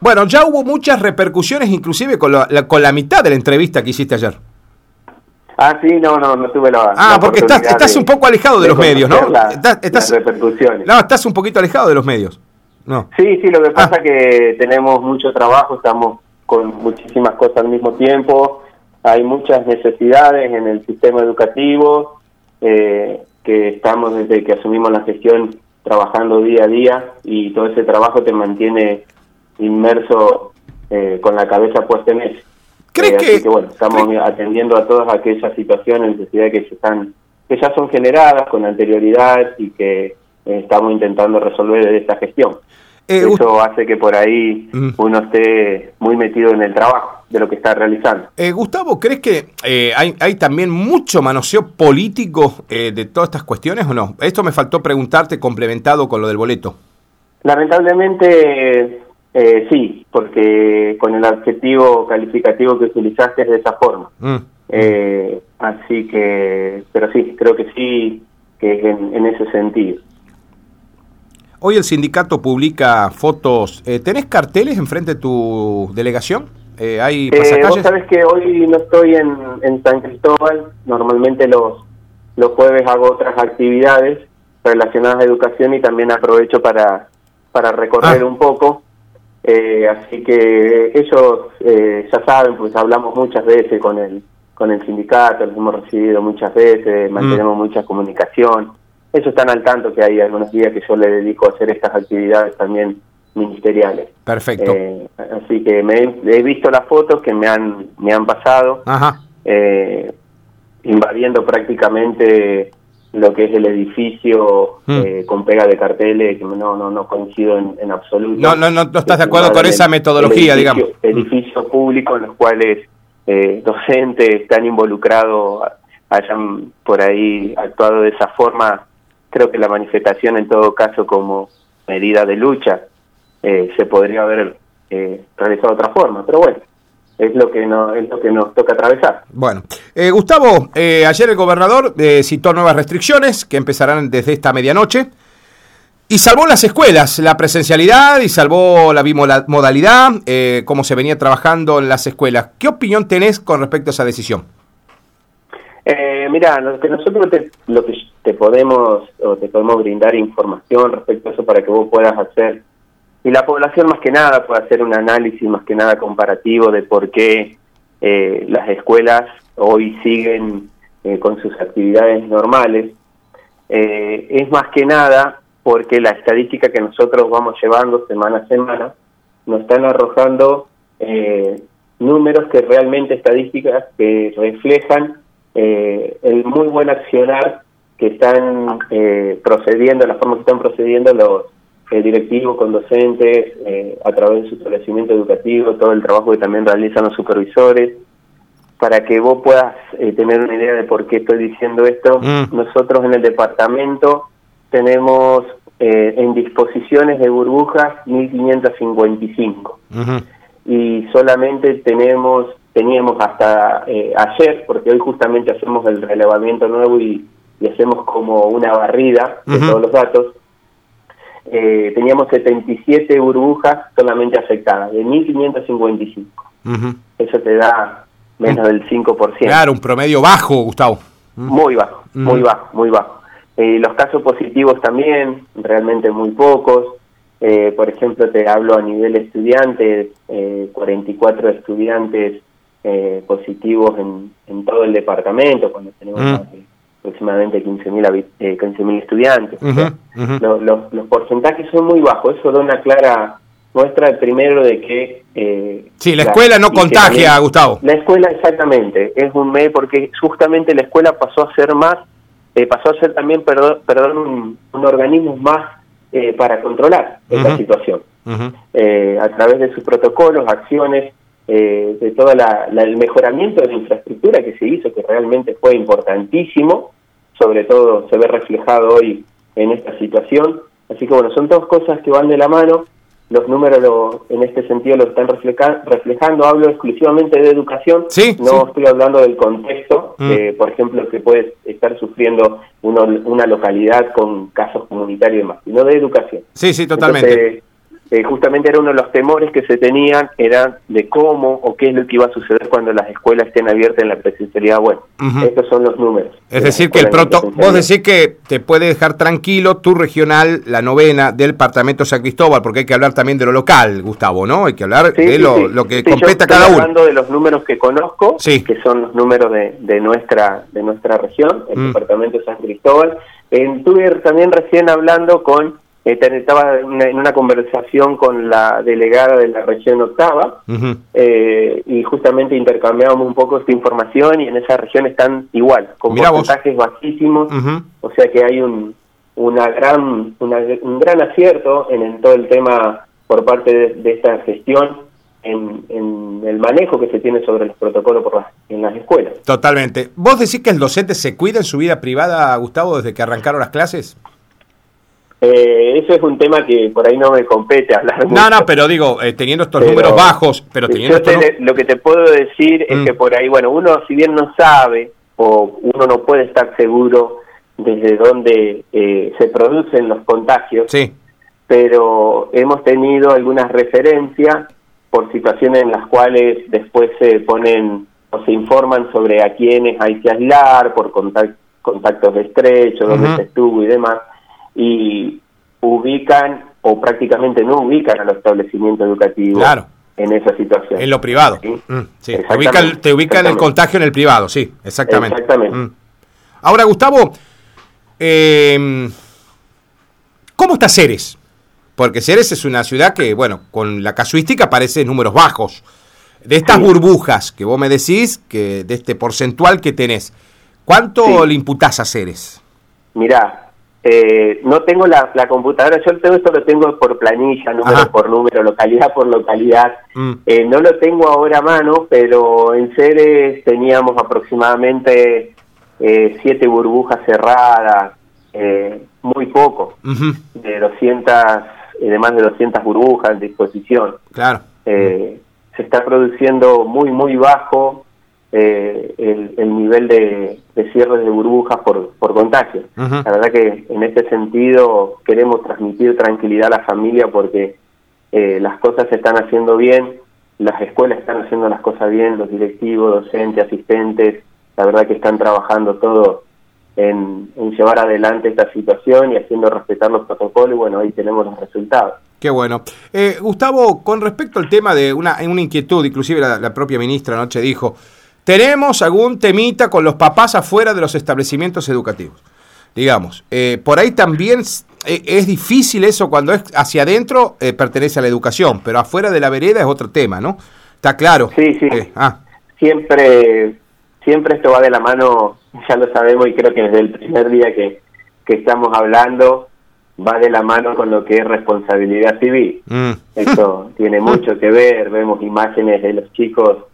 Bueno, ya hubo muchas repercusiones, inclusive con la, con la mitad de la entrevista que hiciste ayer. Ah, sí, no, no, no tuve la. Ah, porque estás, estás un poco alejado de, los medios, ¿no? estás, repercusiones. No, estás un poquito alejado de los medios. No. Sí, sí, lo que pasa ah. es que tenemos mucho trabajo, estamos con muchísimas cosas al mismo tiempo, hay muchas necesidades en el sistema educativo, eh, que estamos desde que asumimos la gestión trabajando día a día y todo ese trabajo te mantiene inmerso eh, con la cabeza puesta en eso. ¿Crees eh, que, bueno, estamos atendiendo a todas aquellas situaciones, necesidades que se están que ya son generadas con anterioridad y que eh, estamos intentando resolver de esta gestión. Eso hace que por ahí mm. uno esté muy metido en el trabajo de lo que está realizando. Gustavo, ¿crees que hay, hay, también mucho manoseo político de todas estas cuestiones o no? Esto me faltó preguntarte complementado con lo del boleto. Lamentablemente eh, sí, porque con el adjetivo calificativo que utilizaste es de esa forma. Mm. Eh, así que, pero sí, creo que sí, que es en, ese sentido. Hoy el sindicato publica fotos. Eh, ¿Tenés carteles enfrente de tu delegación? Eh, ¿Hay eh, vos sabés que hoy no estoy en, en San Cristóbal. Normalmente los, los jueves hago otras actividades relacionadas a educación y también aprovecho para, para recorrer ah. un poco. Eh, así que ellos eh, ya saben, pues hablamos muchas veces con el, con el sindicato, los hemos recibido muchas veces, mm. mantenemos mucha comunicación. Ellos están al tanto que hay algunos días que yo le dedico a hacer estas actividades también ministeriales. Perfecto. Eh, así que me he, visto las fotos que me han, me han pasado, invadiendo prácticamente lo que es el edificio hmm. eh, con pega de carteles, que no, no, no coincido en, absoluto. No, no, no, estás de acuerdo con esa metodología, digamos. Edificios públicos en los cuales eh, docentes están involucrados, hayan por ahí actuado de esa forma. Creo que la manifestación, en todo caso, como medida de lucha, eh, se podría haber eh, realizado de otra forma. Pero bueno, es lo que no, es lo que nos toca atravesar. Bueno, eh, Gustavo, eh, ayer el gobernador eh, citó nuevas restricciones que empezarán desde esta medianoche y salvó las escuelas, la presencialidad y salvó la bimodalidad, cómo se venía trabajando en las escuelas. ¿Qué opinión tenés con respecto a esa decisión? mira, lo que nosotros te, lo que te podemos o te podemos brindar información respecto a eso para que vos puedas hacer y la población más que nada puede hacer un análisis más que nada comparativo de por qué eh, las escuelas hoy siguen eh, con sus actividades normales. Eh, es más que nada porque la estadística que nosotros vamos llevando semana a semana nos están arrojando números que realmente estadísticas que reflejan el muy buen accionar que están procediendo, la forma que están procediendo los eh, directivo con docentes, eh, a través de su establecimiento educativo, todo el trabajo que también realizan los supervisores, para que vos puedas eh, tener una idea de por qué estoy diciendo esto. Mm. Nosotros en el departamento tenemos en disposiciones de burbujas 1555 y solamente tenemos teníamos hasta ayer, porque hoy justamente hacemos el relevamiento nuevo y, hacemos como una barrida de todos los datos, eh, teníamos 77 burbujas solamente afectadas, de 1.555. Eso te da menos del 5%. Claro, un promedio bajo, Gustavo. Muy bajo, muy bajo, muy bajo. Eh, los casos positivos también, realmente muy pocos. Eh, por ejemplo, te hablo a nivel estudiante, 44 estudiantes positivos en, en, todo el departamento, cuando tenemos aproximadamente 15.000 eh, 15 estudiantes. Los, los, porcentajes son muy bajos, eso da una clara muestra primero de que... Eh, sí, la, escuela no contagia, Gustavo. La escuela exactamente, es un mes porque justamente la escuela pasó a ser más, eh, pasó a ser también, perdón, perdón un, organismo más eh, para controlar esta situación. Eh, a través de sus protocolos, acciones, eh, de todo el mejoramiento de la infraestructura que se hizo, que realmente fue importantísimo, sobre todo se ve reflejado hoy en esta situación. Así que bueno, son dos cosas que van de la mano, los números en este sentido lo están reflejando, hablo exclusivamente de educación, no estoy hablando del contexto, mm. por ejemplo, que puede estar sufriendo una localidad con casos comunitarios y demás, sino de educación. Sí, sí, totalmente eh, justamente era uno de los temores que se tenían, era de cómo o qué es lo que iba a suceder cuando las escuelas estén abiertas en la presencialidad web. Estos son los números. Es decir, que el proto vos decís que te puede dejar tranquilo tu regional, la novena del departamento San Cristóbal, porque hay que hablar también de lo local, Gustavo, ¿no? Hay que hablar de lo, que compete cada uno. hablando de los números que conozco, que son los números de, de nuestra de nuestra región, el mm. departamento San Cristóbal. Estuve también recién hablando con eh, estaba en una, conversación con la delegada de la región octava eh, y justamente intercambiamos un poco esta información y en esa región están igual, con porcentajes bajísimos, o sea que hay un, una gran, un gran acierto en, todo el tema por parte de, esta gestión en, en, el manejo que se tiene sobre los protocolos por en las escuelas. Totalmente. ¿Vos decís que el docente se cuida en su vida privada, Gustavo, desde que arrancaron las clases? Eh, eso es un tema que por ahí no me compete hablar. No, no, pero digo, eh, teniendo estos números bajos, pero teniendo Lo que te puedo decir es mm. que por ahí, bueno, uno si bien no sabe o uno no puede estar seguro desde dónde eh, se producen los contagios, sí. pero hemos tenido algunas referencias por situaciones en las cuales después se ponen o se informan sobre a quiénes hay que aislar por contactos estrechos, dónde se estuvo y demás y ubican o prácticamente no ubican a los establecimientos educativos en esa situación. En lo privado. Mm, te ubican, el contagio en el privado, sí, exactamente. Exactamente. Mm. Ahora, Gustavo, em, ¿cómo está Ceres? Porque Ceres es una ciudad que, bueno, con la casuística aparece en números bajos. De estas burbujas que vos me decís, que de este porcentual que tenés, ¿cuánto le imputás a Ceres? Mirá, eh, no tengo la, computadora, yo tengo esto lo tengo por planilla, número por número, localidad por localidad. Mm. Eh, no lo tengo ahora a mano, pero en Ceres teníamos aproximadamente eh, siete burbujas cerradas, muy poco, de 200, de más de 200 burbujas en disposición. Claro. se está produciendo muy, muy bajo eh, el, nivel de, de cierres de burbujas por, por contagio. La verdad que en este sentido queremos transmitir tranquilidad a la familia porque eh, las cosas se están haciendo bien, las escuelas están haciendo las cosas bien, los directivos, docentes, asistentes, la verdad que están trabajando todo en, llevar adelante esta situación y haciendo respetar los protocolos y bueno, ahí tenemos los resultados. Qué bueno. Eh, Gustavo, con respecto al tema de una, una inquietud, inclusive la, la propia ministra anoche dijo, tenemos algún temita con los papás afuera de los establecimientos educativos. Digamos, eh, por ahí también eh, es difícil eso cuando es hacia adentro, eh, pertenece a la educación, pero afuera de la vereda es otro tema, ¿no? Está claro. Sí, sí. Ah. Siempre, siempre esto va de la mano, ya lo sabemos y creo que desde el primer día que, que estamos hablando, va de la mano con lo que es responsabilidad civil. Mm. Eso tiene mucho que ver, vemos imágenes de los chicos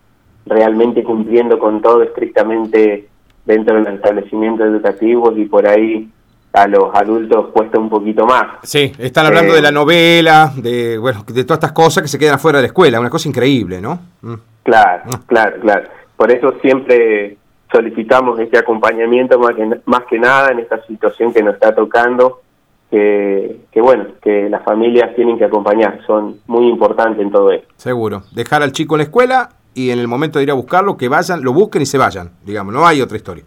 realmente cumpliendo con todo estrictamente dentro de los establecimientos educativos y por ahí a los adultos cuesta un poquito más. Sí, están hablando de la eh, novela, de bueno, de todas estas cosas que se quedan afuera de la escuela, una cosa increíble, ¿no? Mm. Claro, ah. claro, claro. Por eso siempre solicitamos este acompañamiento más que, más que nada en esta situación que nos está tocando, que, que bueno, que las familias tienen que acompañar, son muy importantes en todo esto. Seguro. Dejar al chico en la escuela y en el momento de ir a buscarlo, que vayan, lo busquen y se vayan, digamos, no hay otra historia.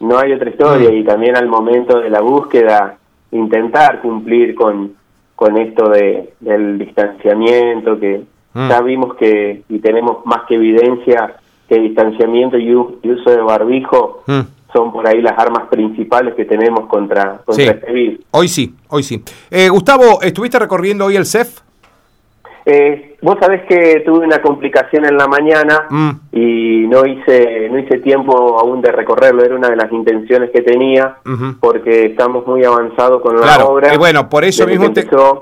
No hay otra historia mm. y también al momento de la búsqueda intentar cumplir con, con esto de, del distanciamiento, que mm. ya vimos que y tenemos más que evidencia que distanciamiento y, uso de barbijo mm. son por ahí las armas principales que tenemos contra, contra este virus. Hoy sí, hoy sí. Eh, Gustavo, ¿estuviste recorriendo hoy el CEF? Eh, vos sabés que tuve una complicación en la mañana mm. y no hice no hice tiempo aún de recorrerlo, era una de las intenciones que tenía porque estamos muy avanzados con la obra. Y bueno, por eso mismo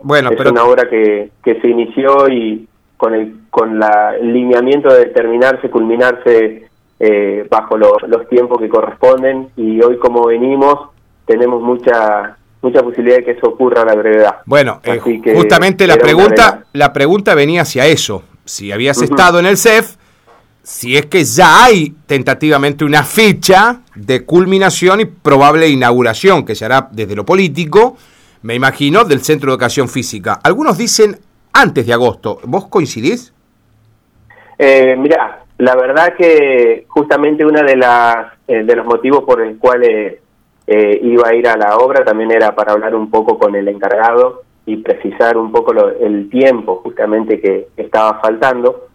bueno, es una obra que, que se inició y con el con la, el lineamiento de terminarse, culminarse eh, bajo los tiempos que corresponden y hoy como venimos tenemos mucha mucha posibilidad de que eso ocurra a la brevedad. Bueno, eh, justamente la pregunta, la pregunta venía hacia eso. Si habías estado en el CEF, si es que ya hay tentativamente una fecha de culminación y probable inauguración que se hará desde lo político, me imagino, del Centro de Educación Física. Algunos dicen antes de agosto. ¿Vos coincidís? Eh, mira, la verdad que justamente una de las eh, de los motivos por el cuales eh, iba a ir a la obra también era para hablar un poco con el encargado y precisar un poco el tiempo justamente que estaba faltando,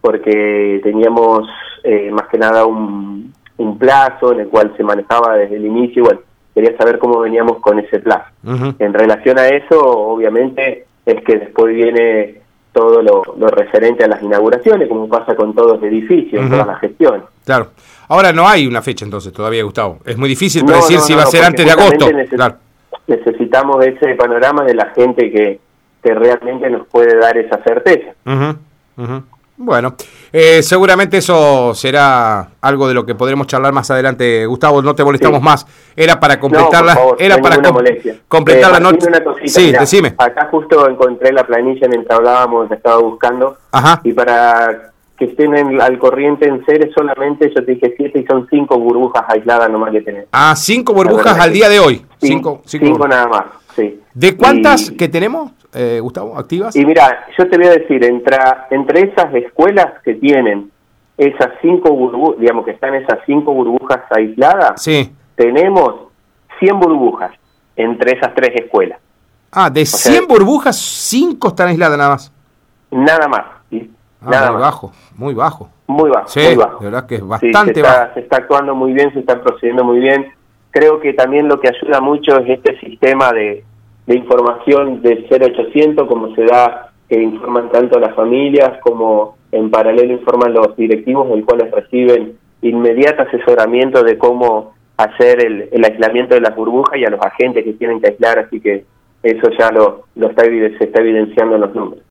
porque teníamos eh, más que nada un, un, plazo en el cual se manejaba desde el inicio y bueno, quería saber cómo veníamos con ese plazo. En relación a eso, obviamente, es que después viene todo lo, referente a las inauguraciones, como pasa con todos los edificios, toda la gestión. Claro. Ahora no hay una fecha entonces todavía, Gustavo. Es muy difícil predecir si va a ser antes de agosto. Necesitamos ese panorama de la gente que, que realmente nos puede dar esa certeza. Bueno, eh, seguramente eso será algo de lo que podremos charlar más adelante. Gustavo, no te molestamos más. Era para completar la, era para completar la eh, noche. Sí, decime. Acá justo encontré la planilla mientras hablábamos, la estaba buscando. Ajá. Y para que estén al corriente en seres solamente, yo te dije siete y son cinco burbujas aisladas nomás que tenemos. Ah, cinco burbujas al día de hoy. Cinco, cinco, nada más, sí. ¿De cuántas que tenemos, eh, Gustavo, activas? Y mira, yo te voy a decir, entre, entre esas escuelas que tienen esas cinco burbujas, digamos que están esas cinco burbujas aisladas, sí. tenemos 100 burbujas entre esas tres escuelas. Ah, de 100 burbujas, cinco están aisladas nada más. Nada más. Ah, muy bajo, muy bajo. Muy bajo, sí, De verdad que es bastante se está, Se está actuando muy bien, se está procediendo muy bien. Creo que también lo que ayuda mucho es este sistema de, de información del 0800, como se da, que informan tanto las familias como en paralelo informan los directivos, los cuales reciben inmediato asesoramiento de cómo hacer el, el, aislamiento de las burbujas y a los agentes que tienen que aislar, así que eso ya lo, lo está, se está evidenciando en los números.